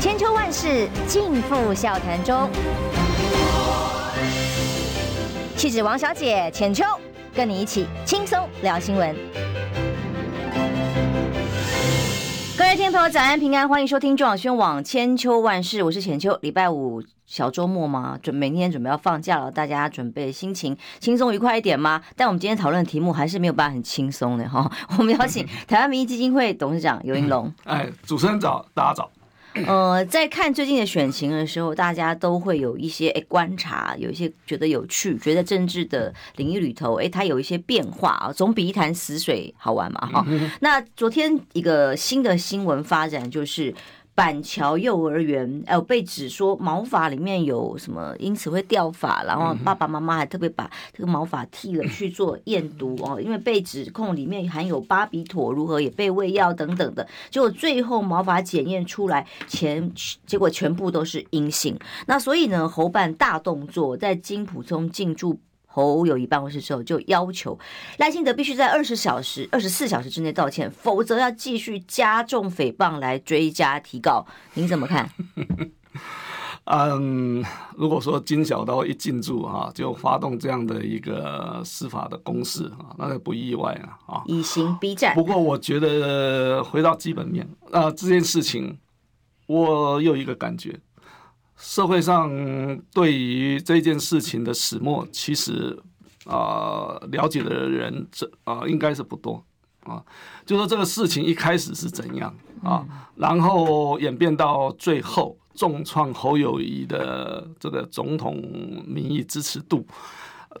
千秋万世尽付笑谈中。气质王小姐浅秋，跟你一起轻松聊新闻。各位听众朋友，早安平安，欢迎收听中广宣网千秋万世，我是浅秋。礼拜五小周末嘛，准每天准备要放假了，大家准备心情轻松愉快一点吗？但我们今天讨论的题目还是没有办法很轻松的哈。我们邀请台湾民意基金会董事长游盈隆。哎，主持人早，大家早。呃，在看最近的选情的时候，大家都会有一些诶观察，有一些觉得有趣，觉得政治的领域里头，诶，它有一些变化啊，总比一潭死水好玩嘛，哈。那昨天一个新的新闻发展就是。板桥幼儿园，呃，被指说毛发里面有什么，因此会掉发，然后爸爸妈妈还特别把这个毛发剃了去做验毒哦，因为被指控里面含有巴比妥，如何也被喂药等等的，结果最后毛发检验出来前，结果全部都是阴性。那所以呢，侯办大动作，在金普中进驻。侯友谊办公室之后就要求赖清德必须在二十小时、二十四小时之内道歉，否则要继续加重诽谤来追加提告。您怎么看？嗯，如果说金小刀一进驻哈，就发动这样的一个司法的攻势啊，那个不意外啊啊，以刑逼战。不过我觉得回到基本面啊，这件事情我有一个感觉。社会上对于这件事情的始末，其实啊、呃，了解的人这啊、呃，应该是不多啊。就说这个事情一开始是怎样啊，然后演变到最后重创侯友谊的这个总统民意支持度，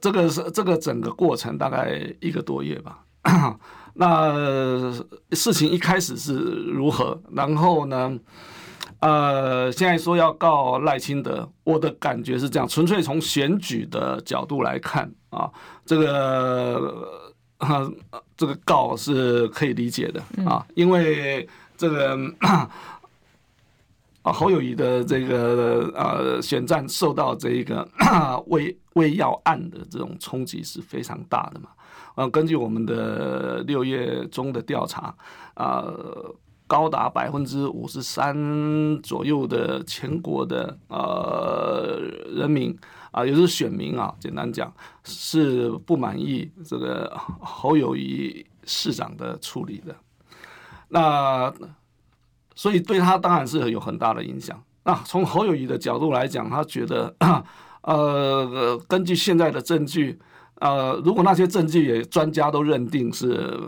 这个是这个整个过程大概一个多月吧。那事情一开始是如何？然后呢？呃，现在说要告赖清德，我的感觉是这样，纯粹从选举的角度来看啊，这个啊，这个告是可以理解的啊，因为这个啊侯友谊的这个呃选战受到这个喂喂药案的这种冲击是非常大的嘛，呃，根据我们的六月中的调查啊。呃高达百分之五十三左右的全国的呃人民啊，也就是选民啊，简单讲是不满意这个侯友宜市长的处理的。那所以对他当然是有很大的影响。那从侯友宜的角度来讲，他觉得呃，根据现在的证据。呃，如果那些证据也专家都认定是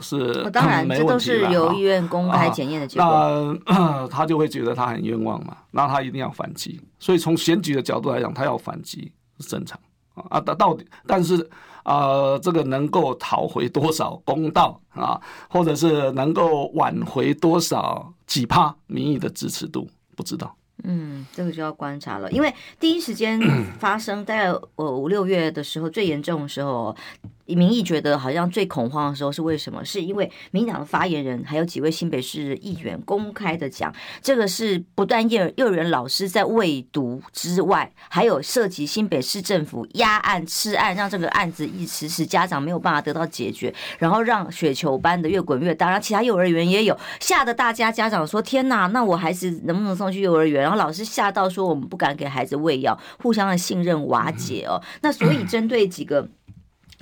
是，当然这都是由医院公开检验的结果，啊，那 他就会觉得他很冤枉嘛，那他一定要反击。所以从选举的角度来讲，他要反击是正常啊。到到底，但是啊，呃，这个能够讨回多少公道啊，或者是能够挽回多少几趴民意的支持度，不知道。嗯，这个就要观察了，因为第一时间发生在我五六月的时候最严重的时候。民意觉得好像最恐慌的时候是为什么？是因为民党的发言人还有几位新北市议员公开的讲，这个是不断幼幼儿园老师在喂毒之外，还有涉及新北市政府压案吃案，让这个案子一迟迟家长没有办法得到解决，然后让雪球般的越滚越大。然后其他幼儿园也有吓得大家家长说：“天哪，那我孩子能不能送去幼儿园？”然后老师吓到说：“我们不敢给孩子喂药，互相的信任瓦解哦。”那所以针对几个。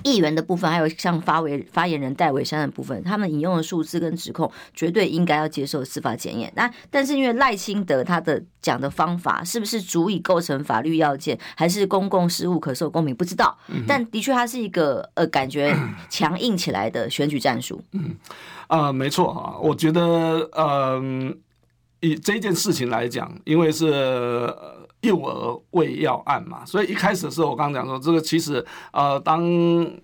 议员的部分，还有像发为发言人戴维山的部分，他们引用的数字跟指控，绝对应该要接受司法检验。那但是因为赖清德他的讲的方法，是不是足以构成法律要件，还是公共事务可受公平，不知道。但的确，他是一个呃，感觉强硬起来的选举战术。嗯，啊、呃，没错啊，我觉得，嗯、呃，以这件事情来讲，因为是。幼儿喂药案嘛，所以一开始的时候，我刚刚讲说，这个其实呃，当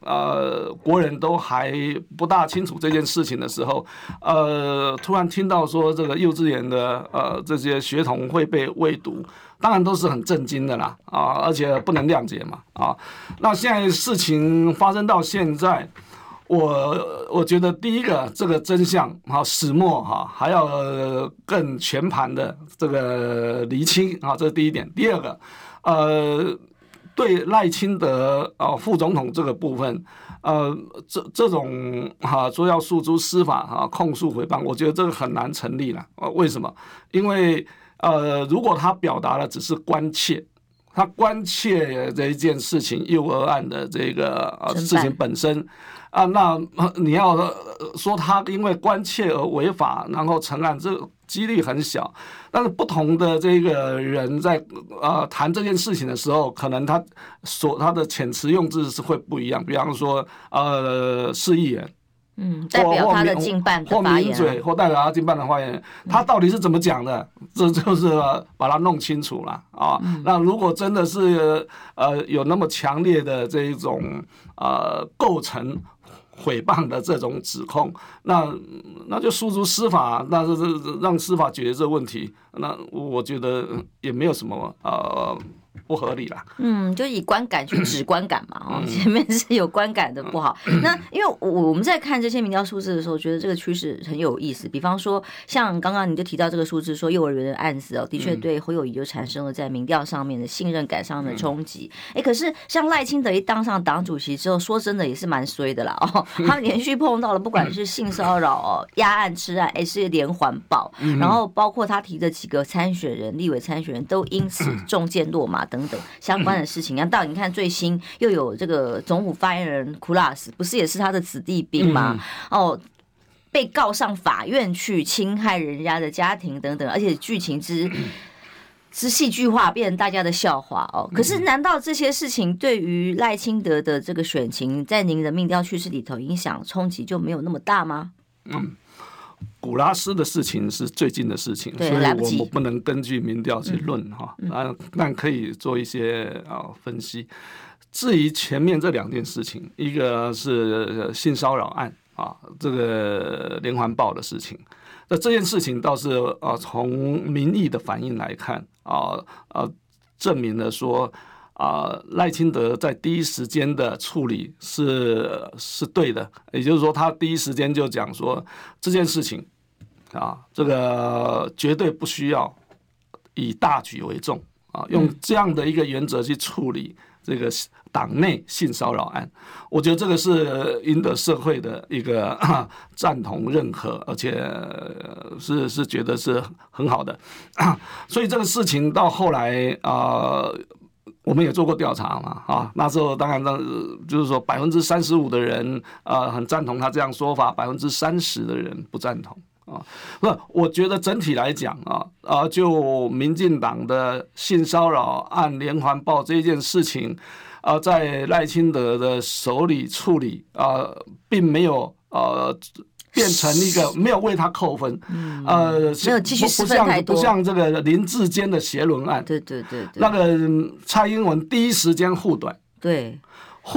呃国人都还不大清楚这件事情的时候，呃，突然听到说这个幼稚园的呃这些学童会被喂毒，当然都是很震惊的啦啊，而且不能谅解嘛啊。那现在事情发生到现在。我我觉得第一个这个真相哈始末哈还要更全盘的这个厘清啊，这是第一点。第二个，呃，对赖清德啊副总统这个部分，呃，这这种哈说要诉诸司法哈控诉诽谤，我觉得这个很难成立了。为什么？因为呃，如果他表达的只是关切，他关切这一件事情，幼儿案的这个呃事情本身。啊，那你要说他因为关切而违法，然后承案，这几率很小。但是不同的这个人在呃谈这件事情的时候，可能他所他的遣词用字是会不一样。比方说，呃，市议员。嗯，代表他的近半的发言，或名嘴，或代表他近半的发言，他到底是怎么讲的？这就是把它弄清楚了啊。那如果真的是呃有那么强烈的这一种呃构成诽谤的这种指控，那那就诉诸司法，那是让司法解决这个问题。那我觉得也没有什么啊。不合理啦，嗯，就以观感去指观感嘛，哦，前面是有观感的不好。那因为我我们在看这些民调数字的时候，觉得这个趋势很有意思。比方说，像刚刚你就提到这个数字，说幼儿园的案子哦，的确对侯友谊就产生了在民调上面的信任感上的冲击。哎，可是像赖清德一当上党主席之后，说真的也是蛮衰的啦哦，他连续碰到了不管是性骚扰哦、压案吃案，哎，是连环爆，然后包括他提的几个参选人、立委参选人都因此中箭落马。等等相关的事情，然后到你看最新又有这个总统发言人库拉斯，不是也是他的子弟兵吗？哦，被告上法院去侵害人家的家庭等等，而且剧情之 之戏剧化，变成大家的笑话哦。可是难道这些事情对于赖清德的这个选情，在您的民调趋势里头影响冲击就没有那么大吗？嗯。古拉斯的事情是最近的事情，所以我们不能根据民调去论哈，啊，但可以做一些啊分析。至于前面这两件事情，一个是性骚扰案啊，这个连环爆的事情，那这件事情倒是啊，从民意的反应来看啊啊，证明了说。啊，赖清德在第一时间的处理是是对的，也就是说，他第一时间就讲说这件事情啊，这个绝对不需要以大局为重啊，用这样的一个原则去处理这个党内性骚扰案，我觉得这个是赢得社会的一个 赞同认可，而且是是觉得是很好的，所以这个事情到后来啊。我们也做过调查嘛，啊，那时候当然，那就是说百分之三十五的人啊很赞同他这样说法，百分之三十的人不赞同啊。不，我觉得整体来讲啊，啊，就民进党的性骚扰案连环报这件事情，啊，在赖清德的手里处理啊，并没有呃。变成一个没有为他扣分，嗯、呃，不像不像这个林志坚的邪轮案，对对对对，那个蔡英文第一时间护短，对。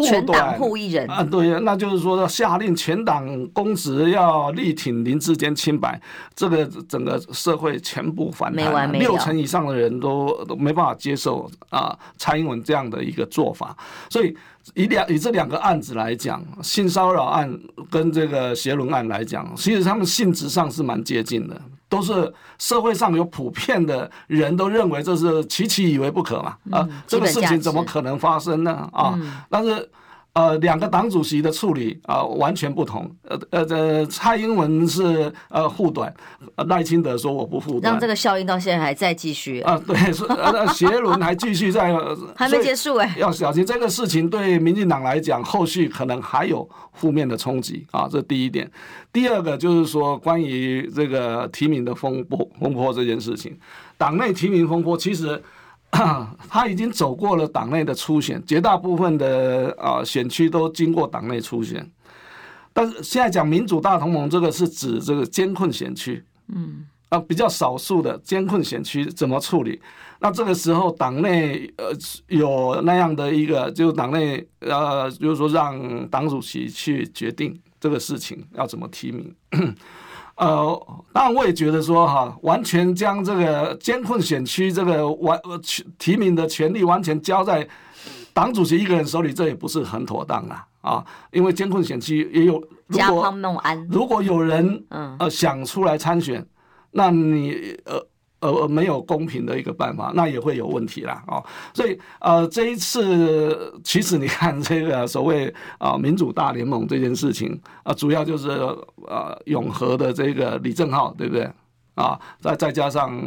全党护一人啊，对，那就是说下令全党公职要力挺林志坚清白，这个整个社会全部反弹，六成以上的人都都没办法接受啊，蔡英文这样的一个做法。所以以两以这两个案子来讲，性骚扰案跟这个邪伦案来讲，其实他们性质上是蛮接近的。都是社会上有普遍的人都认为这是奇奇以为不可嘛，啊，这个事情怎么可能发生呢？啊，但是。呃，两个党主席的处理啊、呃，完全不同。呃呃，这蔡英文是呃护短，赖清德说我不护短，让这个效应到现在还在继续。啊、呃，对，是呃，邪轮还继续在，还没结束哎，要小心这个事情对民进党来讲，后续可能还有负面的冲击啊，这第一点。第二个就是说，关于这个提名的风波风波这件事情，党内提名风波其实。他已经走过了党内的初选，绝大部分的啊选区都经过党内初选，但是现在讲民主大同盟，这个是指这个艰困选区，嗯，啊比较少数的艰困选区怎么处理？那这个时候党内呃有那样的一个，就党内呃就是说让党主席去决定这个事情要怎么提名。呃，当然我也觉得说哈，完全将这个监控选区这个完提名的权利完全交在党主席一个人手里，这也不是很妥当啊啊！因为监控选区也有，如果如果有人呃想出来参选，那你呃。呃，没有公平的一个办法，那也会有问题啦。哦。所以呃，这一次其实你看这个所谓啊民主大联盟这件事情啊，主要就是呃永和的这个李正浩，对不对？啊，再再加上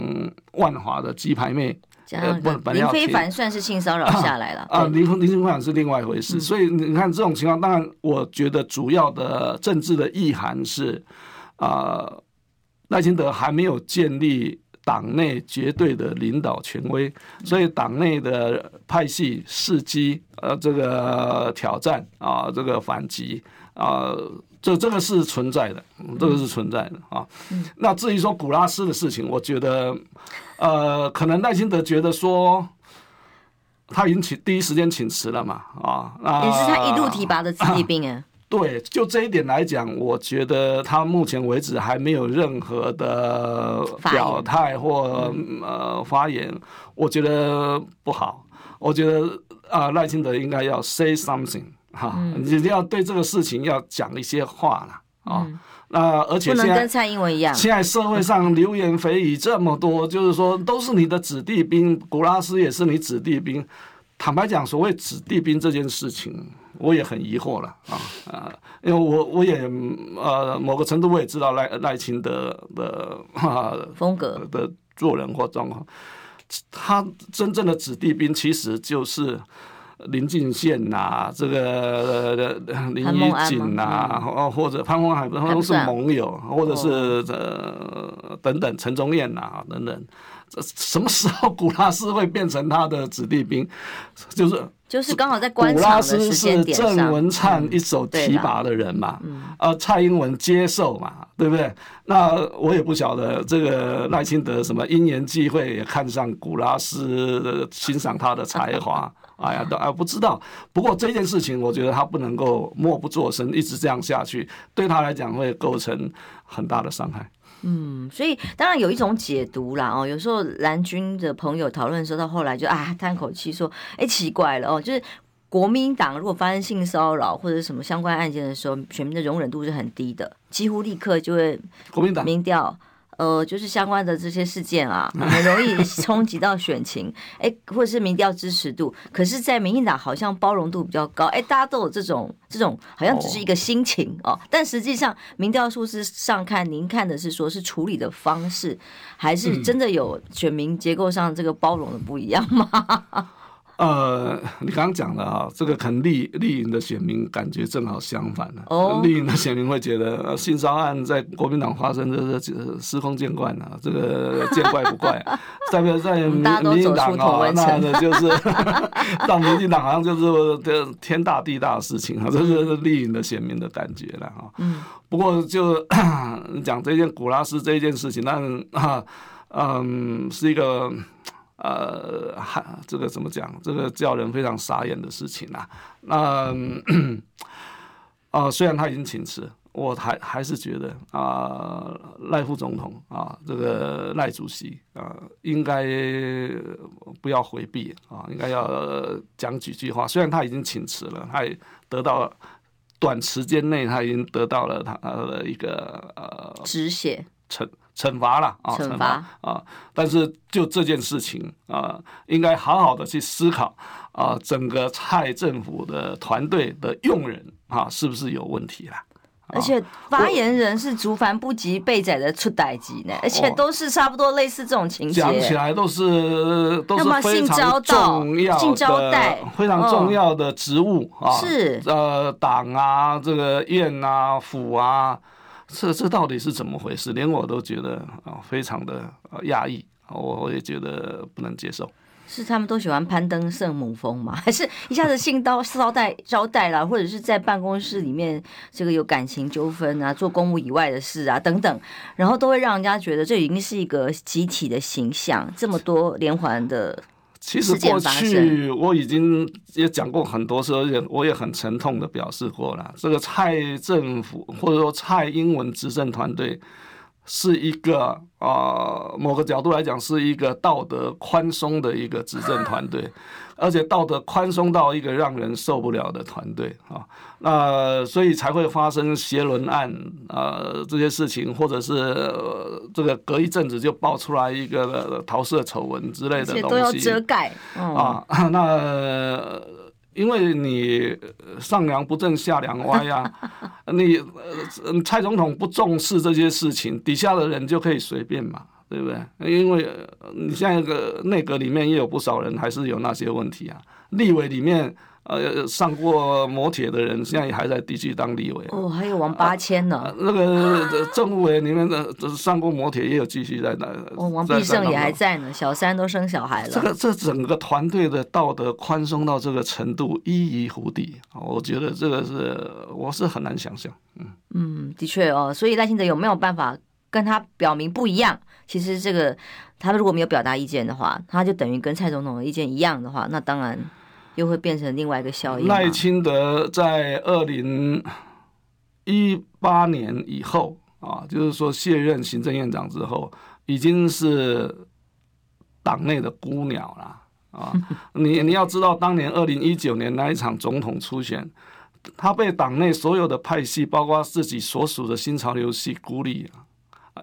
万华的鸡排妹，加上林非凡算是性骚扰下来了啊，林林非凡是另外一回事。嗯、所以你看这种情况，当然我觉得主要的政治的意涵是啊，赖清德还没有建立。党内绝对的领导权威，所以党内的派系伺机，呃，这个挑战啊，这个反击啊，这这个是存在的，这个是存在的啊。那至于说古拉斯的事情，我觉得，呃，可能赖清德觉得说，他已经请第一时间请辞了嘛，啊，也是他一路提拔的子弟兵啊。对，就这一点来讲，我觉得他目前为止还没有任何的表态或呃发言，我觉得不好。我觉得啊，赖清德应该要 say something 哈，你一定要对这个事情要讲一些话了啊。那而且现在跟蔡英文一样，现在社会上流言蜚语这么多，就是说都是你的子弟兵，古拉斯也是你子弟兵。坦白讲，所谓子弟兵这件事情。我也很疑惑了啊啊，因为我我也呃某个程度我也知道赖赖清德的啊风格的做人或状况，他真正的子弟兵其实就是林进宪呐，这个林怡景呐，或者潘虹海都是盟友，或者是呃等等陈忠彦呐等等，什么时候古拉斯会变成他的子弟兵？就是。就是刚好在官场的时间点上，古拉斯是郑文灿一手提拔的人嘛，嗯、呃，蔡英文接受嘛，对不对？那我也不晓得这个赖清德什么因缘际会也看上古拉斯，欣赏他的才华，哎呀，都啊不知道。不过这件事情，我觉得他不能够默不作声，一直这样下去，对他来讲会构成很大的伤害。嗯，所以当然有一种解读啦哦，有时候蓝军的朋友讨论的时候，到后来就啊叹口气说，哎，奇怪了哦，就是国民党如果发生性骚扰或者什么相关案件的时候，选民的容忍度是很低的，几乎立刻就会国民党民调。呃，就是相关的这些事件啊，很容易冲击到选情，哎，或者是民调支持度。可是，在民进党好像包容度比较高，哎，大家都有这种这种，好像只是一个心情哦，哦。但实际上，民调数字上看，您看的是说是处理的方式，还是真的有选民结构上这个包容的不一样吗？呃，你刚刚讲的啊，这个可能绿绿营的选民感觉正好相反了。哦，绿营的选民会觉得性骚案在国民党发生，这是司空见惯了，这个见怪不怪。代表在民民进党啊，那就是 到民进党好像就是这天大地大的事情啊，这是绿营的选民的感觉了啊。嗯。不过就 讲这件古拉斯这件事情，那 啊嗯是一个。呃，还这个怎么讲？这个叫人非常傻眼的事情啊。那啊、呃，虽然他已经请辞，我还还是觉得啊，赖、呃、副总统啊，这个赖主席啊，应该不要回避啊，应该要讲几句话。虽然他已经请辞了，他也得到了短时间内他已经得到了他的一个呃止血成。惩罚了啊，惩罚啊！但是就这件事情啊，应该好好的去思考啊，整个蔡政府的团队的用人啊，是不是有问题了？而且发言人是竹凡不及备载的出代级呢，而且都是差不多类似这种情节，讲起来都是都是非常重要的性招待，非常重要的职务啊，是呃党啊，这个院啊，府啊。这这到底是怎么回事？连我都觉得啊，非常的压抑，我我也觉得不能接受。是他们都喜欢攀登圣母峰吗？还是一下子性刀招待招待啦，或者是在办公室里面这个有感情纠纷啊，做公务以外的事啊等等，然后都会让人家觉得这已经是一个集体的形象，这么多连环的。其实过去我已经也讲过很多次，而且我也很沉痛的表示过了，这个蔡政府或者说蔡英文执政团队是一个啊，某个角度来讲是一个道德宽松的一个执政团队。而且道德宽松到一个让人受不了的团队啊，那所以才会发生邪轮案啊、呃、这些事情，或者是、呃、这个隔一阵子就爆出来一个桃色丑闻之类的东西，都要遮盖、嗯、啊。那因为你上梁不正下梁歪呀、啊，你呃蔡总统不重视这些事情，底下的人就可以随便嘛，对不对？因为你现在个内阁里面也有不少人还是有那些问题啊，立委里面。呃，上过摩铁的人，现在也还在继续当立委。哦，还有王八千呢、啊啊。那个政务委里面的上过摩铁，也有继续在那。哦，王必胜也还在呢，小三都生小孩了。这个这整个团队的道德宽松到这个程度，一遗糊底。我觉得这个是我是很难想象。嗯嗯，的确哦，所以赖清德有没有办法跟他表明不一样？其实这个他如果没有表达意见的话，他就等于跟蔡总统的意见一样的话，那当然。又会变成另外一个效应。赖清德在二零一八年以后啊，就是说卸任行政院长之后，已经是党内的孤鸟了啊！你你要知道，当年二零一九年那一场总统初选，他被党内所有的派系，包括自己所属的新潮流系孤立啊，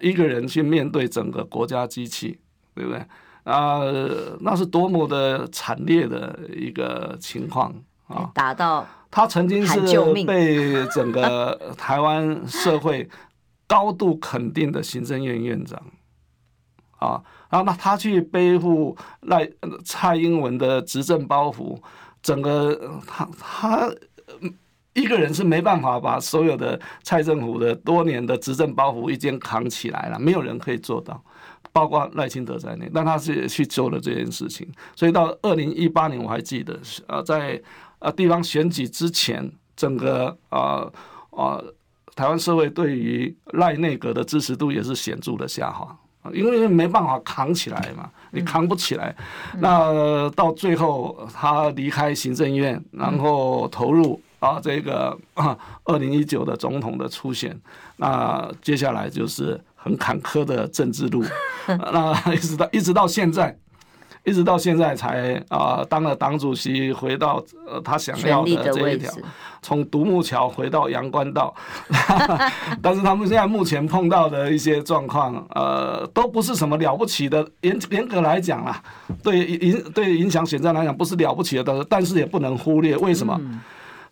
一个人去面对整个国家机器，对不对？啊、呃，那是多么的惨烈的一个情况啊！打到他曾经是被整个 台湾社会高度肯定的行政院院长啊，然后那他去背负赖蔡英文的执政包袱，整个他他一个人是没办法把所有的蔡政府的多年的执政包袱一肩扛起来了，没有人可以做到。包括赖清德在内，但他是去做了这件事情，所以到二零一八年我还记得，呃，在呃地方选举之前，整个呃呃台湾社会对于赖内阁的支持度也是显著的下滑，因为没办法扛起来嘛，你扛不起来，那到最后他离开行政院，然后投入啊这个 二零一九的总统的初选，那接下来就是。很坎坷的政治路，那一直到一直到现在，一直到现在才啊、呃、当了党主席，回到呃他想要的这一条，从独木桥回到阳关道。但是他们现在目前碰到的一些状况，呃，都不是什么了不起的。严严格来讲啦，对影对影响选战来讲不是了不起的，但是也不能忽略。为什么？嗯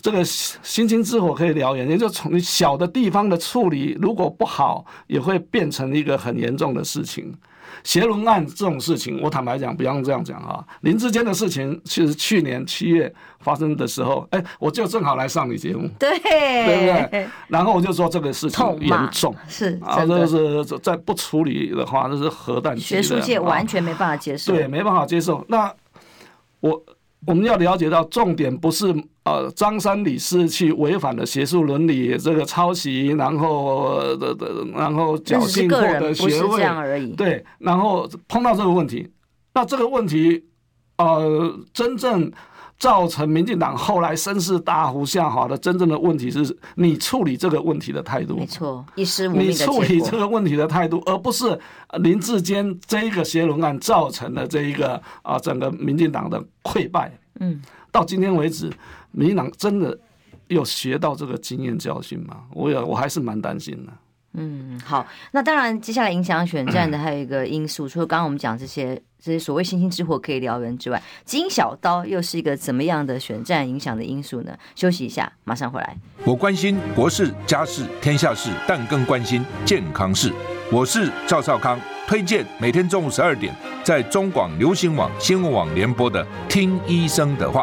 这个星星之火可以燎原，也就从小的地方的处理，如果不好，也会变成一个很严重的事情。邪轮案这种事情，我坦白讲，不要这样讲啊。林志坚的事情，其实去年七月发生的时候，哎，我就正好来上你节目，对，对不对？然后我就说这个事情严重，是啊，这是再不处理的话，这是核弹。学术界完全没办法接受，对，没办法接受。那我。我们要了解到，重点不是呃张三李四去违反了学术伦理，这个抄袭，然后的的，然后侥幸获得学位，对，然后碰到这个问题，那这个问题，呃，真正造成民进党后来声势大幅下滑的真正的问题是你处理这个问题的态度，没错，一失无。你处理这个问题的态度，而不是林志坚这一个协伦案造成的这一个啊整个民进党的溃败。嗯，到今天为止，民进党真的有学到这个经验教训吗？我有，我还是蛮担心的。嗯，好，那当然，接下来影响选战的还有一个因素，除了刚刚我们讲这些这些所谓星星之火可以燎原之外，金小刀又是一个怎么样的选战影响的因素呢？休息一下，马上回来。我关心国事、家事、天下事，但更关心健康事。我是赵少康，推荐每天中午十二点在中广流行网新闻网联播的《听医生的话》。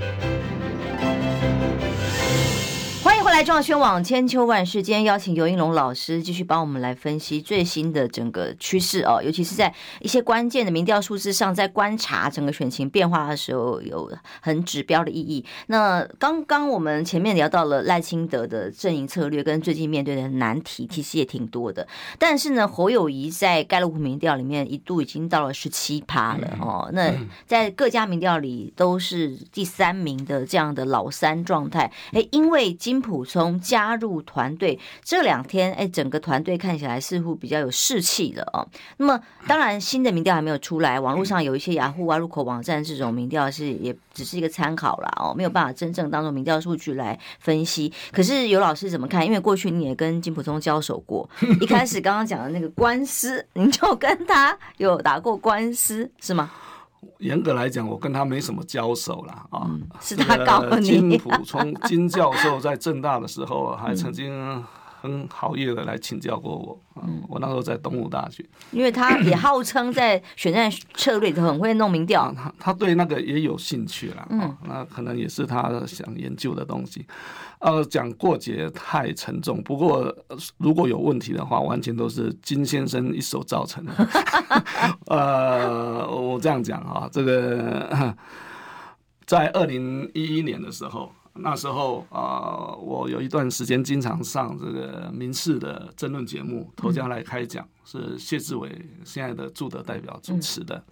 回来，中央宣网千秋万世，今天邀请尤应龙老师继续帮我们来分析最新的整个趋势哦，尤其是在一些关键的民调数字上，在观察整个选情变化的时候，有很指标的意义。那刚刚我们前面聊到了赖清德的阵营策略跟最近面对的难题，其实也挺多的。但是呢，侯友谊在盖洛普民调里面一度已经到了十七趴了哦，那在各家民调里都是第三名的这样的老三状态。哎，因为金普溥聪加入团队这两天，哎，整个团队看起来似乎比较有士气了哦。那么，当然新的民调还没有出来，网络上有一些雅虎啊、入口网站这种民调是也只是一个参考啦哦，没有办法真正当做民调数据来分析。可是有老师怎么看？因为过去你也跟金普聪交手过，一开始刚刚讲的那个官司，您就跟他有打过官司是吗？严格来讲，我跟他没什么交手了啊、嗯。是他告你。金普聪金教授在政大的时候，还曾经很好意的来请教过我。嗯，我那时候在东吴大学。因为他 也号称在选战策略很会弄民调，他他对那个也有兴趣了。嗯，那可能也是他想研究的东西。呃，讲过节太沉重，不过如果有问题的话，完全都是金先生一手造成的。呃，我这样讲啊，这个 在二零一一年的时候，那时候啊、呃，我有一段时间经常上这个民视的争论节目，头家来开讲，是谢志伟现在的驻德代表主持的。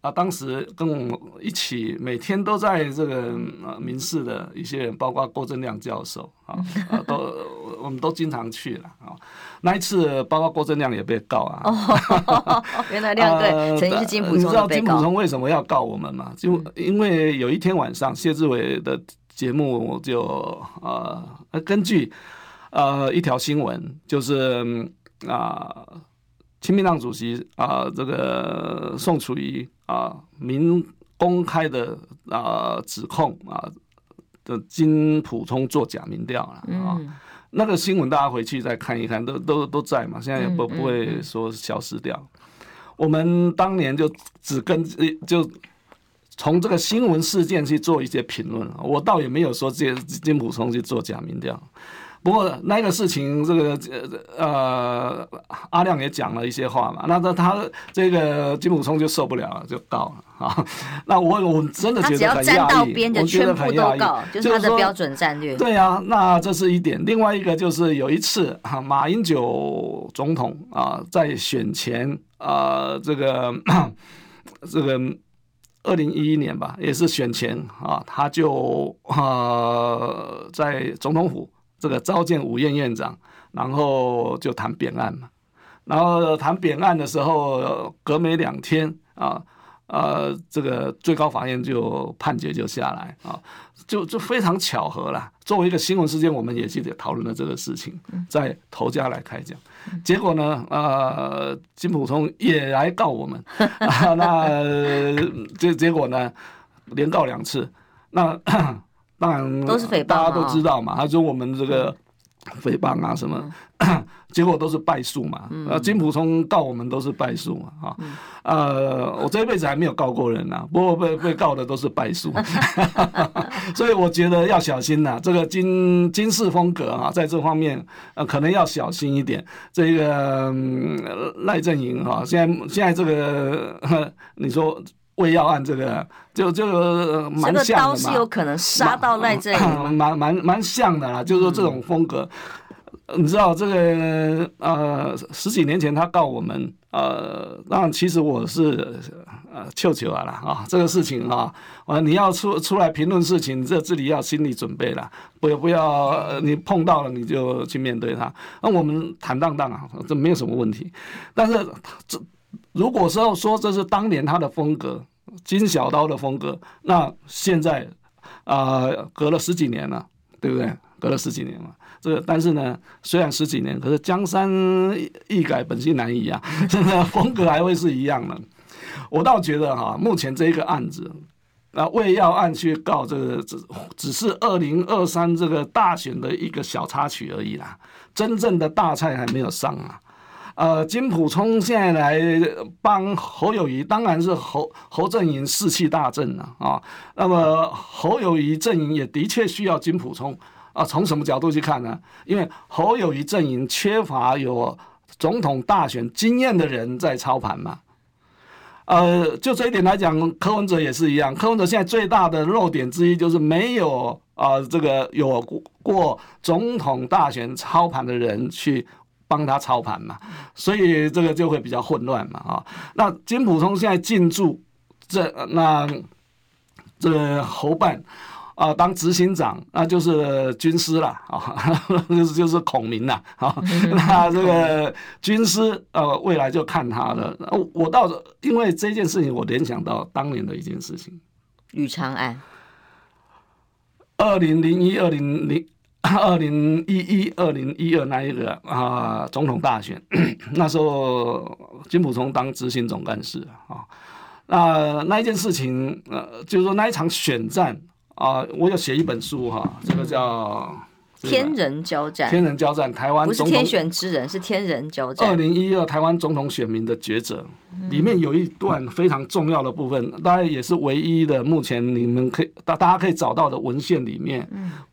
啊，当时跟我们一起每天都在这个呃民视的一些人，包括郭正亮教授啊，啊，都我们都经常去了啊。那一次，包括郭正亮也被告啊。哦，原来亮对，曾经是金溥聪的被告。你知道金溥聪为什么要告我们吗？就因为有一天晚上，谢志伟的节目我就呃，根据呃一条新闻，就是啊。亲民党主席啊，这个宋楚瑜啊，明公开的啊指控啊的金普通做假民调了啊，那个新闻大家回去再看一看，都都都在嘛，现在也不不会说消失掉。我们当年就只跟就从这个新闻事件去做一些评论，我倒也没有说这金普聪去做假民调。不过那个事情，这个呃，阿亮也讲了一些话嘛，那他他这个金普聪就受不了了，就告了啊。那我我真的觉得很压抑，我觉得很压抑，就是他的标准战略。对啊，那这是一点。另外一个就是有一次啊，马英九总统啊，在选前啊，这个 这个二零一一年吧，也是选前啊，他就啊在总统府。这个召见五院院长，然后就谈扁案嘛。然后谈扁案的时候，隔没两天啊，呃，这个最高法院就判决就下来啊，就就非常巧合了。作为一个新闻事件，我们也记得讨论了这个事情，在头家来开讲。结果呢，呃，金普通也来告我们，啊、那结结果呢，连告两次，那。当然，都是诽谤，大家都知道嘛。他说我们这个诽谤啊什么，结果都是败诉嘛。呃，金普聪告我们都是败诉嘛。哈，呃，我这一辈子还没有告过人呐，不过被被告的都是败诉。所以我觉得要小心呐，这个金金氏风格啊，在这方面呃可能要小心一点。这个赖阵营哈，现在现在这个 你说。胃药案这个就就蛮像的嘛，刀是有可能杀到赖这里，蛮 蛮蛮像的啦。就是说这种风格，你知道这个呃十几年前他告我们呃，那其实我是呃舅舅啊啦啊，这个事情啊，啊你要出出来评论事情，你这自己要心理准备了，不要不要你碰到了你就去面对他。那我们坦荡荡啊，这没有什么问题。但是这。如果说说这是当年他的风格，金小刀的风格，那现在啊、隔了十几年了，对不对？隔了十几年了，这个但是呢，虽然十几年，可是江山易改，本性难移啊，真的风格还会是一样的。我倒觉得哈，目前这一个案子，啊，胃药案去告这个，只只是二零二三这个大选的一个小插曲而已啦，真正的大菜还没有上啊。呃，金普聪现在来帮侯友谊，当然是侯侯阵营士气大振了啊。那么侯友谊阵营也的确需要金普聪啊，从什么角度去看呢？因为侯友谊阵营缺乏有总统大选经验的人在操盘嘛。呃，就这一点来讲，柯文哲也是一样。柯文哲现在最大的弱点之一就是没有啊、这个有过总统大选操盘的人去帮他操盘嘛，所以这个就会比较混乱嘛啊。那金普通现在进驻这那这个侯办。啊，当执行长那就是军师了啊，就是就是孔明了啊。那这个军师呃，未来就看他了。我倒是因为这件事情，我联想到当年的一件事情，宇昌案。二零零一、二零零二零一一、二零一二那一个啊，总统大选，那时候金普聪当执行总干事啊。那那一件事情，呃，就是说那一场选战。啊、我有写一本书哈，这个叫《天人交战》。天人交战，台湾不是天选之人，是天人交战。二零一二台湾总统选民的抉择，里面有一段非常重要的部分，当然也是唯一的，目前你们可以大大家可以找到的文献里面，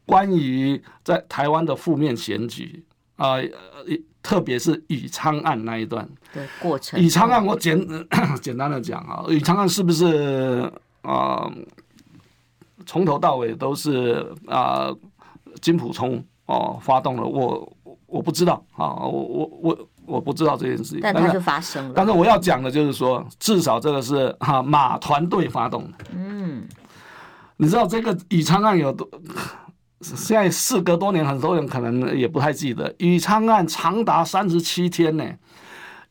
关于在台湾的负面选举啊、呃，特别是宇昌案那一段的过程。宇昌案，我简 简单的讲啊，宇昌案是不是啊？呃从头到尾都是啊、呃，金普聪哦发动了，我我不知道啊，我我我我不知道这件事情，但它就发生了。但是我要讲的就是说，至少这个是哈、啊、马团队发动的。嗯，你知道这个宇昌案有多？现在事隔多年，很多人可能也不太记得，宇昌案长达三十七天呢。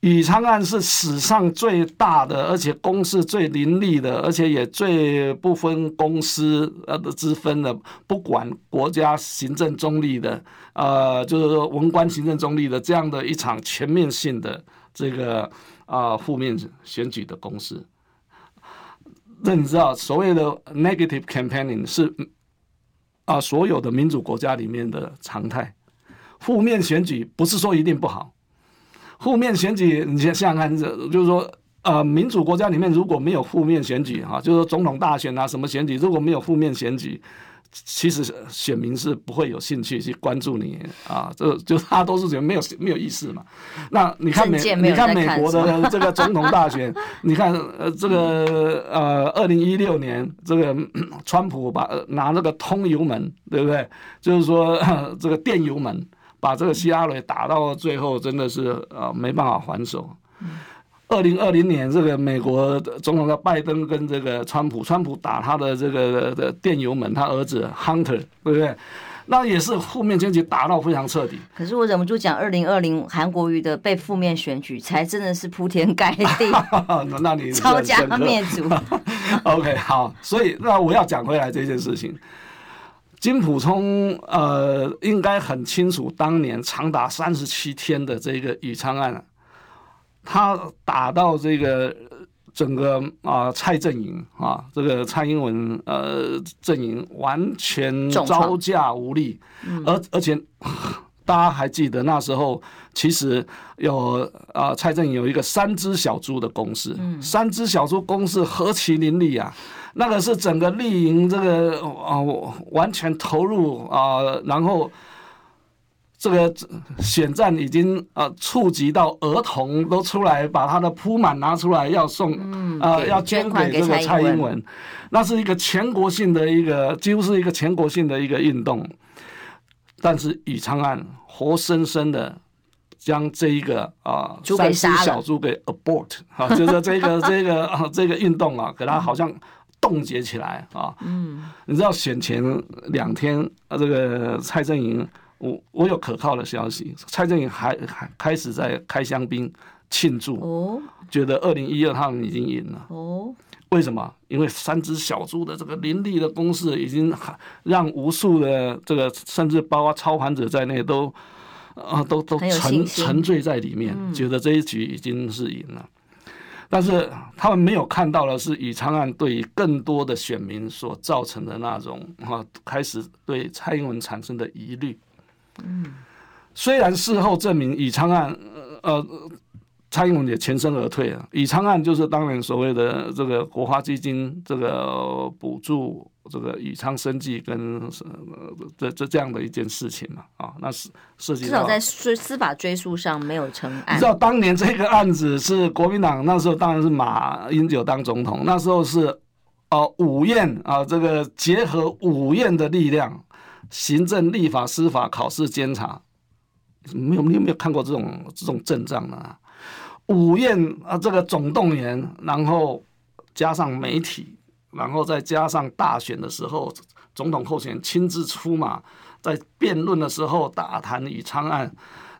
宇昌案是史上最大的，而且公司最凌厉的，而且也最不分公司呃的之分的，不管国家行政中立的，呃，就是说文官行政中立的这样的一场全面性的这个啊、负面选举的公司。那你知道所谓的 negative campaigning 是啊、所有的民主国家里面的常态。负面选举不是说一定不好。负面选举，你先想想看，就是说，呃，民主国家里面如果没有负面选举，哈，就是说总统大选啊，什么选举，如果没有负面选举，其实选民是不会有兴趣去关注你啊，这就大多数觉得没有没有意思嘛。那你看美，你看美国的这个总统大选，你看呃这个呃二零一六年这个川普把拿那个通油门，对不对？就是说 这个电油门。把这个希拉蕊打到最后，真的是呃没办法还手。二零二零年，这个美国总统的拜登跟这个川普，川普打他的这个的电油门，他儿子 Hunter，对不对？那也是负面选举打到非常彻底。可是我忍不住讲，二零二零韩国瑜的被负面选举，才真的是铺天盖地。那你 抄家灭族。OK，好，所以那我要讲回来这件事情。金溥聪呃，应该很清楚，当年长达三十七天的这个宇昌案，他打到这个整个啊、呃、蔡阵营啊，这个蔡英文呃阵营完全招架无力，而而且大家还记得那时候，其实有啊、呃、蔡阵营有一个三只小猪的攻势，三只小猪公式何其凌厉啊！那个是整个绿营这个啊、呃、完全投入啊、呃，然后这个选战已经啊、呃、触及到儿童都出来把他的铺满拿出来要送啊、呃、要捐给这个蔡英文，那是一个全国性的一个几乎是一个全国性的一个运动，但是宇昌案活生生的将这一个啊、呃、三只小猪给 abort 啊，就是这个 这个、啊、这个运动啊，给他好像。冻结起来啊！嗯，你知道选前两天啊，这个蔡正营，我我有可靠的消息，蔡正营还还开始在开香槟庆祝哦，觉得二零一二他们已经赢了哦。为什么？因为三只小猪的这个凌厉的攻势，已经让无数的这个甚至包括操盘者在内都啊都都沉沉醉在里面，觉得这一局已经是赢了。但是他们没有看到的是，以昌案对于更多的选民所造成的那种啊，开始对蔡英文产生的疑虑。嗯，虽然事后证明以昌案呃蔡英文也全身而退啊。以昌案就是当年所谓的这个国发基金这个补助这个以昌生计跟这这这样的一件事情嘛，啊，那是涉及至少在追司法追诉上没有成案。你知道当年这个案子是国民党那时候当然是马英九当总统，那时候是哦五院啊，这个结合五院的力量，行政、立法、司法、考试、监察，没有你有没有看过这种这种阵仗呢？五院啊，这个总动员，然后加上媒体，然后再加上大选的时候，总统候选人亲自出马，在辩论的时候大谈以昌案，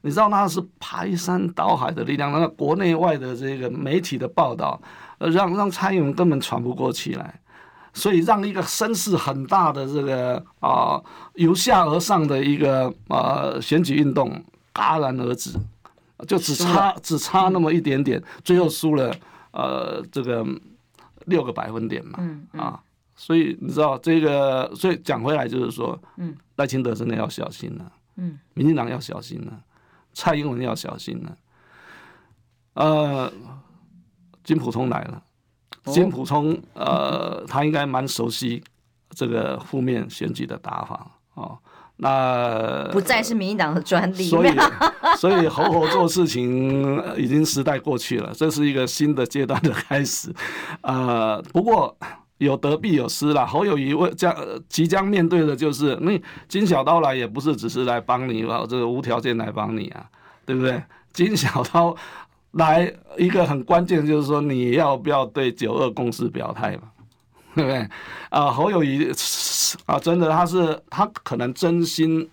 你知道那是排山倒海的力量，那个国内外的这个媒体的报道，让让蔡英文根本喘不过气来，所以让一个声势很大的这个啊、由下而上的一个啊、选举运动戛然而止。就只差只差那么一点点，最后输了呃这个六个百分点嘛，啊，所以你知道这个，所以讲回来就是说，嗯。赖清德真的要小心了，嗯，民进党要小心了，蔡英文要小心了，呃，金普通来了，金溥聪呃，他应该蛮熟悉这个负面选举的打法啊。那不再是民进党的专利，所以所以侯侯做事情已经时代过去了，这是一个新的阶段的开始。呃，不过有得必有失啦。侯友谊为将即将面对的就是，那金小刀来也不是只是来帮你啊，这个无条件来帮你啊，对不对？金小刀来一个很关键，就是说你要不要对九二共识表态嘛？对不对？啊、侯友宜啊，真的，他是他可能真心，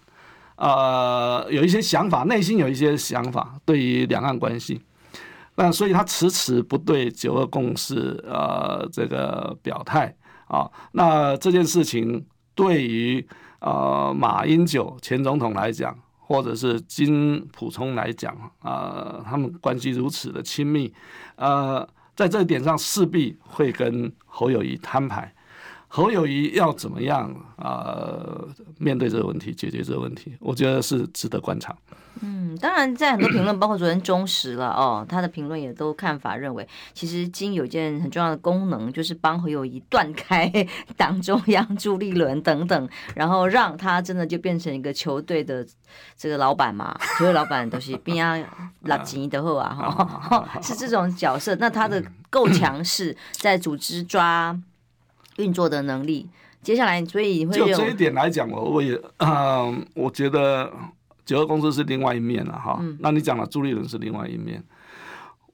呃，有一些想法，内心有一些想法，对于两岸关系，那所以他迟迟不对九二共识呃这个表态啊。那这件事情对于呃马英九前总统来讲，或者是金普聪来讲啊、呃，他们关系如此的亲密，呃。在这一点上，势必会跟侯友谊摊牌。侯友谊要怎么样啊、呃？面对这个问题，解决这个问题，我觉得是值得观察。嗯，当然，在很多评论，包括昨天中时了哦，他的评论也都看法认为，其实金有一件很重要的功能，就是帮侯友谊断开党中央朱立伦等等，然后让他真的就变成一个球队的这个老板嘛，球队老板都是边啊拉吉的货啊，哈，是这种角色。那他的 够强势，在组织抓运作的能力。接下来，所以就这一点来讲，我我也啊、呃，我觉得。九二公司是另外一面了哈，那你讲了朱立伦是另外一面。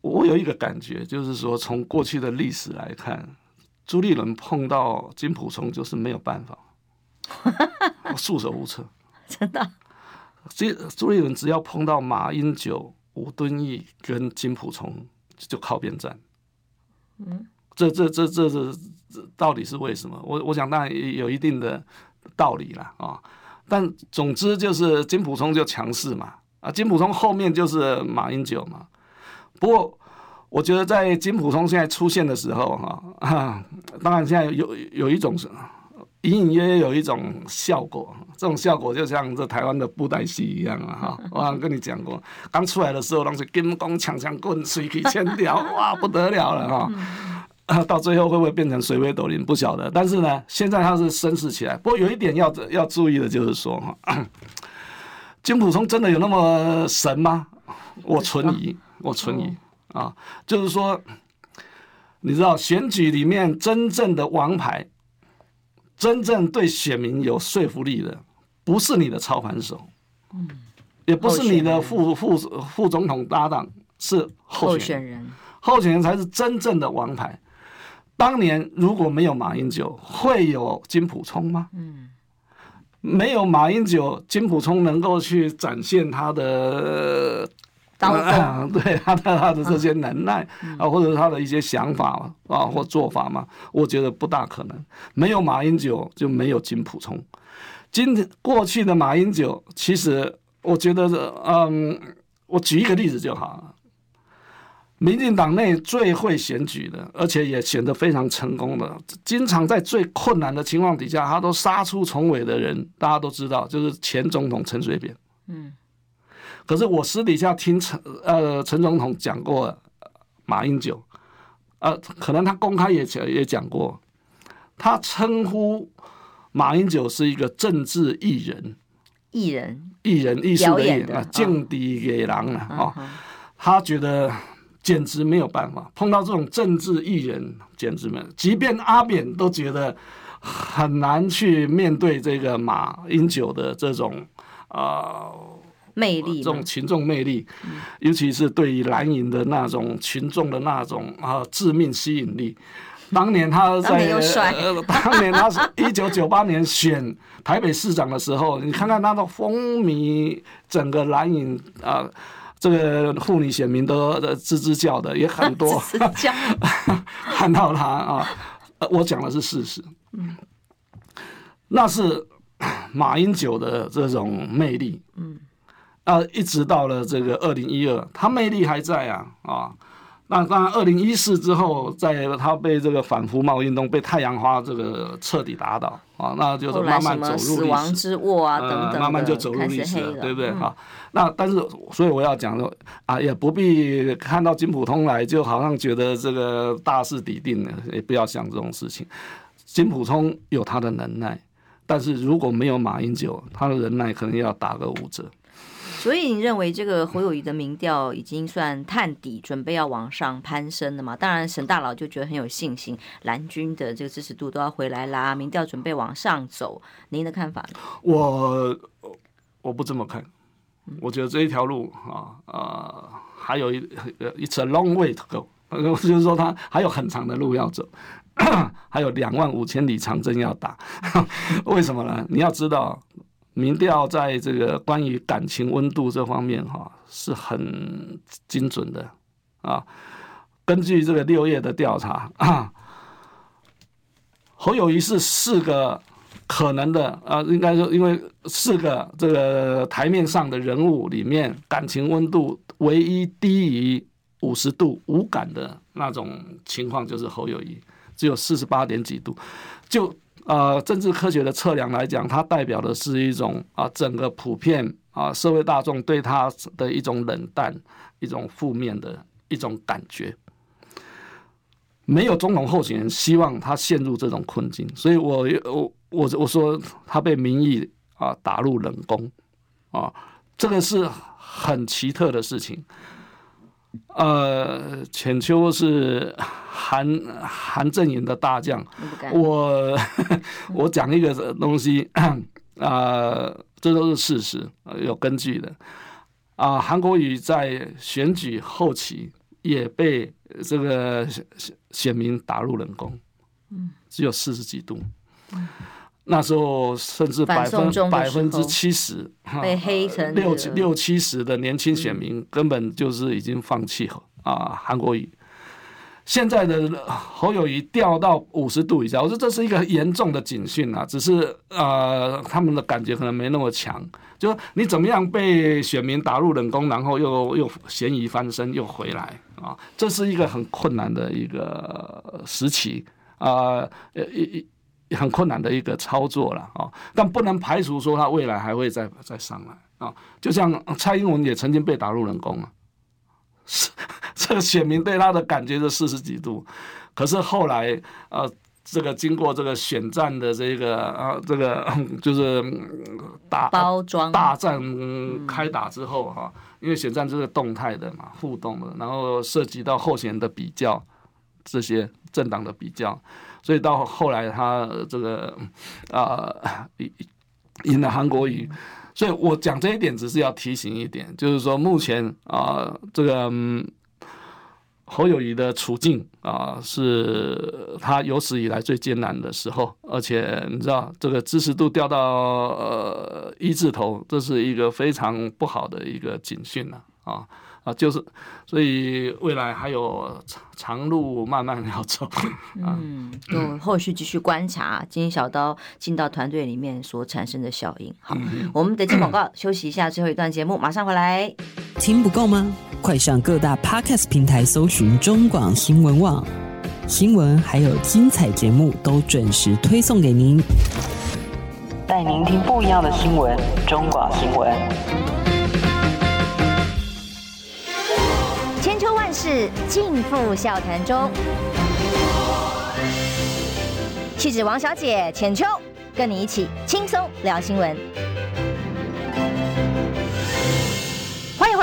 我有一个感觉，就是说从过去的历史来看，朱立伦碰到金溥聪就是没有办法，束手无策。真的，这朱立伦只要碰到马英九、吴敦义跟金溥聪，就靠边站。嗯，这这这这这到底是为什么？我我想当然有一定的道理了啊。但总之就是金溥聪就强势嘛，啊，金溥聪后面就是马英九嘛。不过我觉得在金溥聪现在出现的时候，哈、啊，当然现在有有一种隐隐约约有一种效果，这种效果就像这台湾的布袋戏一样啊，哈，我好像跟你讲过，刚出来的时候当时金光抢抢棍，水气千条，哇，不得了了哈。到最后会不会变成水位斗林不晓得，但是呢，现在他是升势起来。不过有一点要要注意的就是说哈，金普聪真的有那么神吗？我存疑，我存疑啊。就是说，你知道选举里面真正的王牌，真正对选民有说服力的，不是你的操盘手，嗯也不是你的副副副总统搭档，是候选人，候选人才是真正的王牌。当年如果没有马英九，会有金普聪吗？嗯，没有马英九，金普聪能够去展现他的当、呃、对他的他的这些能耐啊，或者他的一些想法啊或做法嘛？我觉得不大可能。没有马英九，就没有金普聪。今天过去的马英九，其实我觉得是嗯，我举一个例子就好。民进党内最会选举的，而且也选得非常成功的，经常在最困难的情况底下，他都杀出重围的人，大家都知道，就是前总统陈水扁。嗯，可是我私底下听陈呃陈总统讲过马英九，呃，可能他公开也讲也讲过，他称呼马英九是一个政治艺人，艺人，艺人艺术的艺人啊，敬地给人啊，哦，他觉得简直没有办法碰到这种政治艺人，简直没有，即便阿扁都觉得很难去面对这个马英九的这种啊。呃魅力，这种群众魅力，尤其是对于蓝营的那种群众的那种啊致命吸引力。当年他在，呃，当年他是一九九八年选台北市长的时候，你看看他的风靡整个蓝营啊，这个妇女选民都吱吱叫的也很多，看到他啊，我讲的是事实，那是马英九的这种魅力，嗯。啊，一直到了这个二零一二，他魅力还在啊啊！那当然，二零一四之后，在他被这个反服贸运动被太阳花这个彻底打倒啊，那就是慢慢走入死亡之握啊等等，慢慢就走入历史了，对不对啊？那但是，所以我要讲的啊，也不必看到金普通来，就好像觉得这个大势已定了，也不要想这种事情。金普通有他的能耐，但是如果没有马英九，他的能耐可能要打个五折。所以你认为这个侯友宜的民调已经算探底，准备要往上攀升了吗？当然，沈大佬就觉得很有信心，蓝军的这个支持度都要回来啦，民调准备往上走。您的看法呢？我我不这么看，我觉得这一条路啊啊、还有一，it's a long way to go，就是说他还有很长的路要走，还有两万五千里长征要打。为什么呢？你要知道。民调在这个关于感情温度这方面哈是很精准的啊。根据这个六月的调查啊，侯友谊是四个可能的啊，应该说因为四个这个台面上的人物里面，感情温度唯一低于五十度无感的那种情况就是侯友谊，只有四十八点几度，就。呃，政治科学的测量来讲，它代表的是一种啊，整个普遍啊，社会大众对他的一种冷淡、一种负面的一种感觉。没有总统候选人希望他陷入这种困境，所以我我我我说他被民意啊打入冷宫啊，这个是很奇特的事情。呃，浅秋是韩韩阵营的大将，我 我讲一个东西 啊、呃，这都是事实，有根据的啊。韩国瑜在选举后期也被这个选民打入冷宫，只有四十几度。那时候甚至百分百分之七十被黑成六六七十的年轻选民根本就是已经放弃啊韩国瑜。现在的侯友谊掉到五十度以下，我说这是一个严重的警讯啊。只是呃他们的感觉可能没那么强，就你怎么样被选民打入冷宫，然后又又咸鱼翻身又回来啊，这是一个很困难的一个时期啊，一一。很困难的一个操作了啊，但不能排除说他未来还会再再上来啊。就像蔡英文也曾经被打入冷宫啊，是 这个选民对他的感觉是四十几度，可是后来呃，这个经过这个选战的这个啊，这个 就是大包装大战开打之后哈，因为选战这个动态的嘛，互动的，然后涉及到候选人的比较，这些政党的比较。所以到后来，他这个啊赢了韩国瑜，所以我讲这一点只是要提醒一点，就是说目前啊这个侯友谊的处境啊是他有史以来最艰难的时候，而且你知道这个支持度掉到呃一字头，这是一个非常不好的一个警讯了。啊，就是，所以未来还有长长路慢慢要走。嗯，就后续继续观察金小刀进到团队里面所产生的效应。好，嗯、我们得进广告，休息一下，最后一段节目马上回来。听不够吗？快上各大 Podcast 平台搜寻中广新闻网新闻，还有精彩节目都准时推送给您，带您听不一样的新闻。中广新闻。事尽付笑谈中。气质王小姐浅秋，跟你一起轻松聊新闻。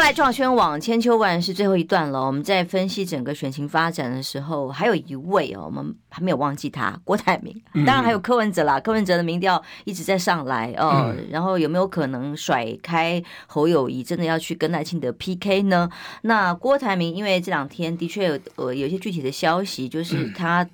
来，中广新闻网千秋万是最后一段了。我们在分析整个选情发展的时候，还有一位哦，我们还没有忘记他，郭台铭。当然还有柯文哲啦，嗯、柯文哲的民调一直在上来哦。嗯、然后有没有可能甩开侯友谊，真的要去跟赖清德 PK 呢？那郭台铭因为这两天的确有呃有一些具体的消息，就是他、嗯、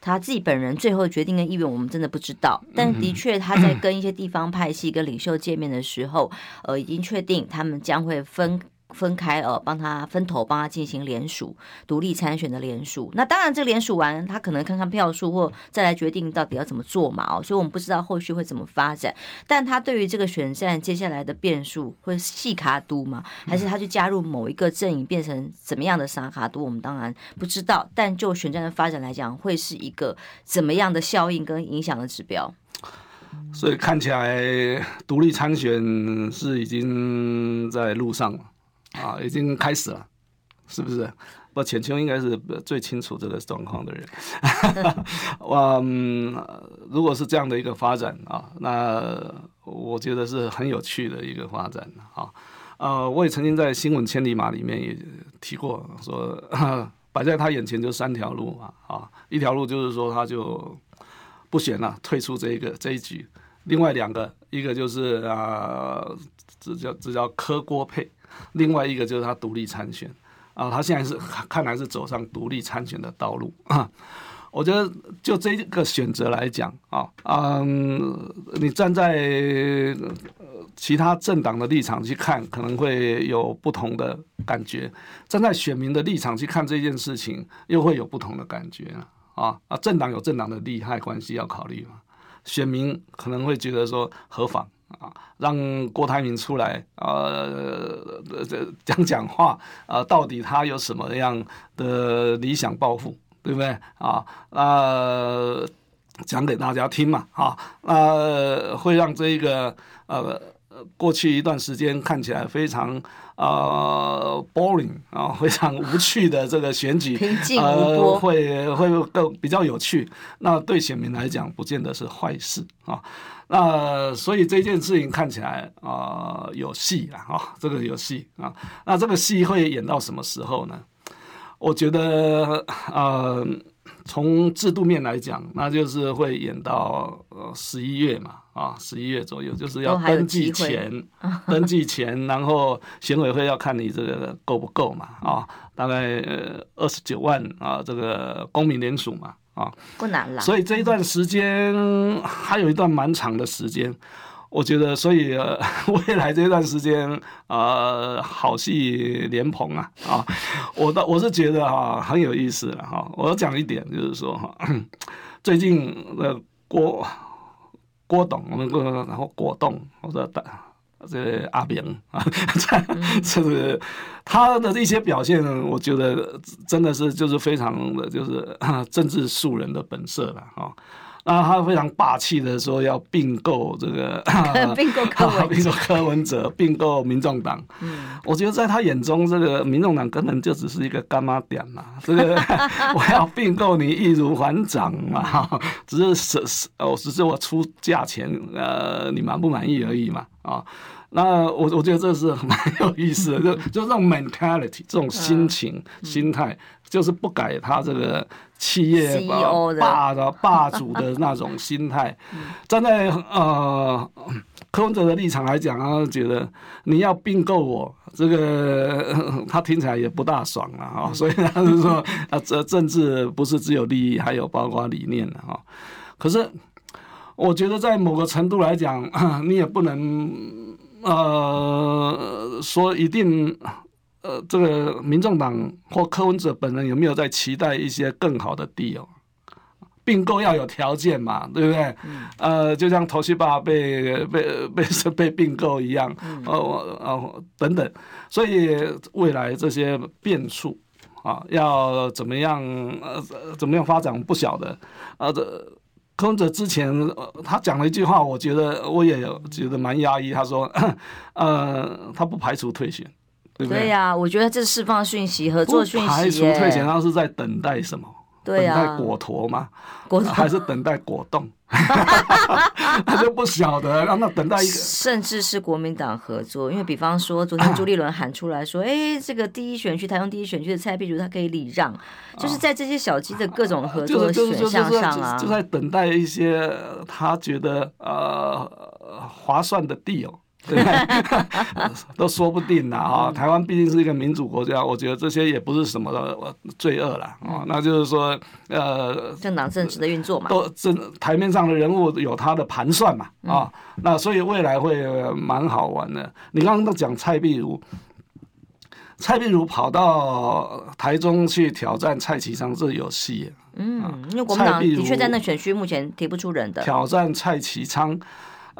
他自己本人最后决定的意愿，我们真的不知道。但的确他在跟一些地方派系跟领袖见面的时候，呃，已经确定他们将会分。分开呃，帮他分头，帮他进行联署，独立参选的联署。那当然，这联署完，他可能看看票数，或再来决定到底要怎么做嘛。哦，所以我们不知道后续会怎么发展。但他对于这个选战接下来的变数，会细卡都吗？还是他去加入某一个阵营，变成怎么样的沙卡都？我们当然不知道。但就选战的发展来讲，会是一个怎么样的效应跟影响的指标？所以看起来，独立参选是已经在路上了。啊，已经开始了，是不是？不，浅秋应该是最清楚这个状况的人。我、嗯、如果是这样的一个发展啊，那我觉得是很有趣的一个发展啊。呃，我也曾经在新闻千里马里面也提过，说 摆在他眼前就三条路嘛。啊，一条路就是说他就不选了，退出这一个这一局。另外两个，一个就是啊，这叫这叫磕锅配。另外一个就是他独立参选啊，他现在是看来是走上独立参选的道路啊。我觉得就这个选择来讲啊，嗯，你站在其他政党的立场去看，可能会有不同的感觉；站在选民的立场去看这件事情，又会有不同的感觉啊啊！政党有政党的利害关系要考虑嘛，选民可能会觉得说何妨。啊，让郭台铭出来，呃，这讲讲话，啊，到底他有什么样的理想抱负，对不对？啊，呃，讲给大家听嘛，啊，呃，会让这一个呃，过去一段时间看起来非常呃 boring 啊，非常无趣的这个选举，呃，会会更比较有趣。那对选民来讲，不见得是坏事啊。那所以这件事情看起来啊、呃、有戏了啊，这个有戏啊。那这个戏会演到什么时候呢？我觉得呃，从制度面来讲，那就是会演到呃十一月嘛啊，十一月左右，就是要登记前，登记前，然后选委会要看你这个够不够嘛啊，大概二十九万啊，这个公民联署嘛。啊，不难了。所以这一段时间还有一段蛮长的时间，我觉得，所以、呃、未来这段时间，呃，好戏连棚啊！啊，我倒我是觉得哈、啊、很有意思了哈、啊。我要讲一点，就是说哈、啊，最近的郭郭董，那个然后果冻，我说的。这个阿扁啊，这是他的一些表现，我觉得真的是就是非常的就是政治素人的本色了啊。那他非常霸气的说要并购这个并购柯文并购柯文哲 并购民众党。我觉得在他眼中，这个民众党根本就只是一个干妈点嘛。这个 我要并购你易如反掌嘛，只是是哦，只是我出价钱，呃，你满不满意而已嘛啊。那我我觉得这是蛮有意思的，就就这种 mentality 这种心情心态，就是不改他这个企业霸的霸主的那种心态。站在呃柯文哲的立场来讲，他觉得你要并购我，这个他听起来也不大爽了啊。所以他是说啊，这政治不是只有利益，还有包括理念的哈。可是我觉得在某个程度来讲，你也不能。呃，说一定，呃，这个民众党或柯文哲本人有没有在期待一些更好的 deal？并购要有条件嘛，对不对？嗯、呃，就像 Toshiba 被被被被并购一样，呃呃等等，所以未来这些变数啊，要怎么样呃怎么样发展不晓得，啊这。柯文哲之前，他讲了一句话，我觉得我也有觉得蛮压抑。他说，呃，他不排除退选，对不对？对呀、啊，我觉得这是释放讯息、合作讯息。排除退选，他是在等待什么？对啊，等待果陀吗？果陀还是等待果冻？他就不晓得，让他等待一个，甚至是国民党合作，因为比方说，昨天朱立伦喊出来说：“ 哎，这个第一选区，台中第一选区的蔡壁如，他可以礼让，就是在这些小鸡的各种合作的选项上啊，就在等待一些他觉得呃划算的地哦。”对，都说不定啦啊！台湾毕竟是一个民主国家，我觉得这些也不是什么罪恶啦啊。那就是说，呃，政党政治的运作嘛，都政台面上的人物有他的盘算嘛啊。那所以未来会蛮好玩的。你刚刚都讲蔡壁如，蔡壁如跑到台中去挑战蔡其昌，这有戏。嗯，因为国民党的确在那选区目前提不出人的挑战蔡其昌。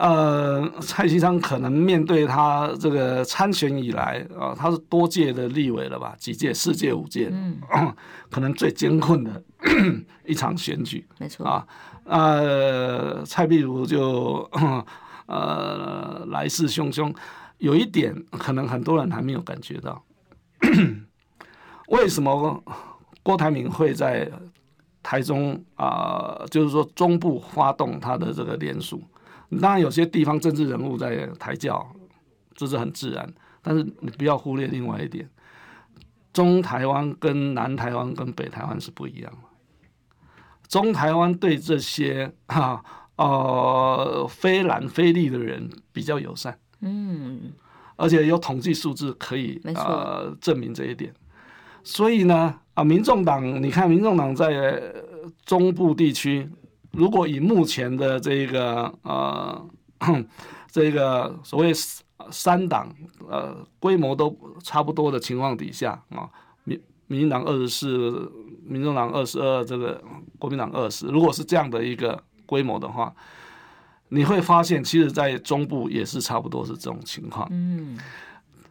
呃，蔡其昌可能面对他这个参选以来啊，他是多届的立委了吧？几届？四届、五届，嗯，可能最艰困的 一场选举，没错啊。呃，蔡壁如就呃来势汹汹，有一点可能很多人还没有感觉到，为什么郭台铭会在台中啊、呃，就是说中部发动他的这个联署？当然，有些地方政治人物在抬轿，这是很自然。但是你不要忽略另外一点，中台湾跟南台湾跟北台湾是不一样的。中台湾对这些哈呃非蓝非绿的人比较友善，嗯，而且有统计数字可以呃证明这一点。所以呢，啊，民众党，你看民众党在中部地区。如果以目前的这个呃，这个所谓三党呃规模都差不多的情况底下啊，民民进党二十四，民众党二十二，这个国民党二十，如果是这样的一个规模的话，你会发现，其实，在中部也是差不多是这种情况。嗯，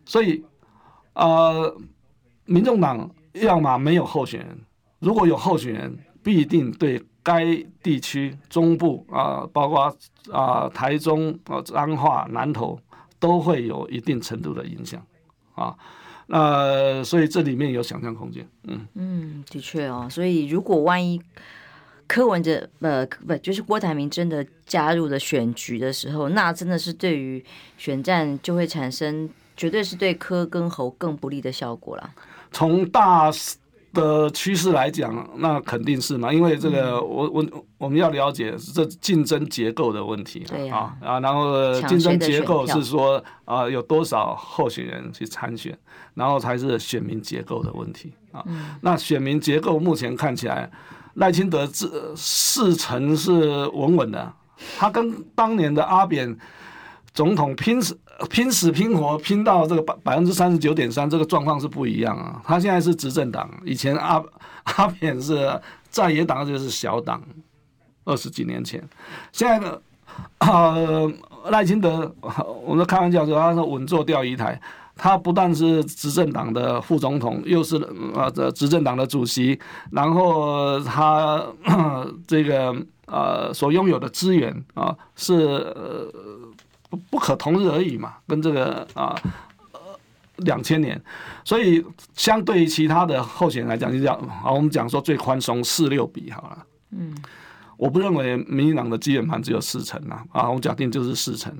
所以呃，民众党要么没有候选人，如果有候选人，必定对。该地区中部啊，包括啊台中啊彰化南投，都会有一定程度的影响啊。那所以这里面有想象空间。嗯嗯，的确哦。所以如果万一柯文哲呃不就是郭台铭真的加入了选举的时候，那真的是对于选战就会产生绝对是对柯跟侯更不利的效果了。从大。的趋势来讲，那肯定是嘛，因为这个我我我们要了解这竞争结构的问题啊啊，然后竞争结构是说啊有多少候选人去参选，然后才是选民结构的问题啊。那选民结构目前看起来，赖清德这四成是稳稳的，他跟当年的阿扁总统拼死。拼死拼活拼到这个百百分之三十九点三，这个状况是不一样啊。他现在是执政党，以前阿 阿扁是在野党，就是小党。二十几年前，现在呢 呃赖清德，我们开玩笑说他是稳坐钓鱼台。他不但是执政党的副总统，又是呃这执政党的主席，然后他 这个呃所拥有的资源啊是。不不可同日而语嘛，跟这个啊，呃，两千年，所以相对于其他的候选人来讲，就讲好，我们讲说最宽松四六比好了。嗯，我不认为民进党的基本盘只有四成啊，啊，我假定就是四成，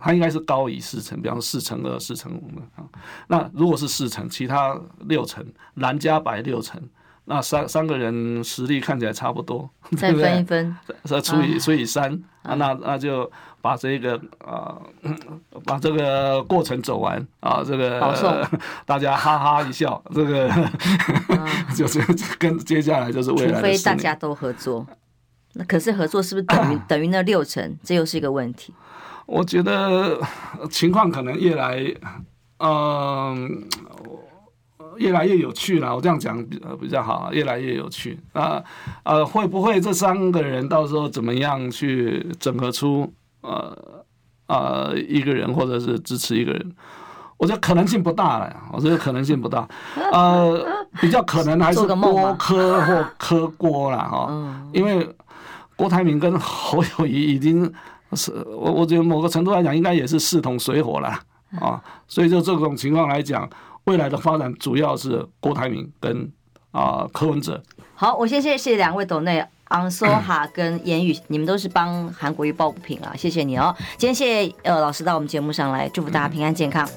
它应该是高于四成，比方说四成二、四成五啊。那如果是四成，其他六成蓝加白六成，那三三个人实力看起来差不多，再分一分，再除以除以三啊，那那就。把这个啊、呃，把这个过程走完啊，这个、呃、大家哈哈一笑，这个、嗯、就是跟接下来就是未来。除非大家都合作，那可是合作是不是等于、啊、等于那六成？这又是一个问题。我觉得情况可能越来嗯、呃，越来越有趣了。我这样讲比比较好，越来越有趣啊呃，会不会这三个人到时候怎么样去整合出？呃呃，一个人或者是支持一个人，我觉得可能性不大了。我觉得可能性不大，呃，比较可能还是郭柯或柯郭了哈。因为郭台铭跟侯友谊已经是我我觉得某个程度来讲，应该也是势同水火了啊。所以就这种情况来讲，未来的发展主要是郭台铭跟啊、柯文哲。好，我先谢谢两位斗内昂梭哈跟言语，你们都是帮韩国瑜抱不平啊，谢谢你哦。今天谢谢呃老师到我们节目上来，祝福大家平安健康。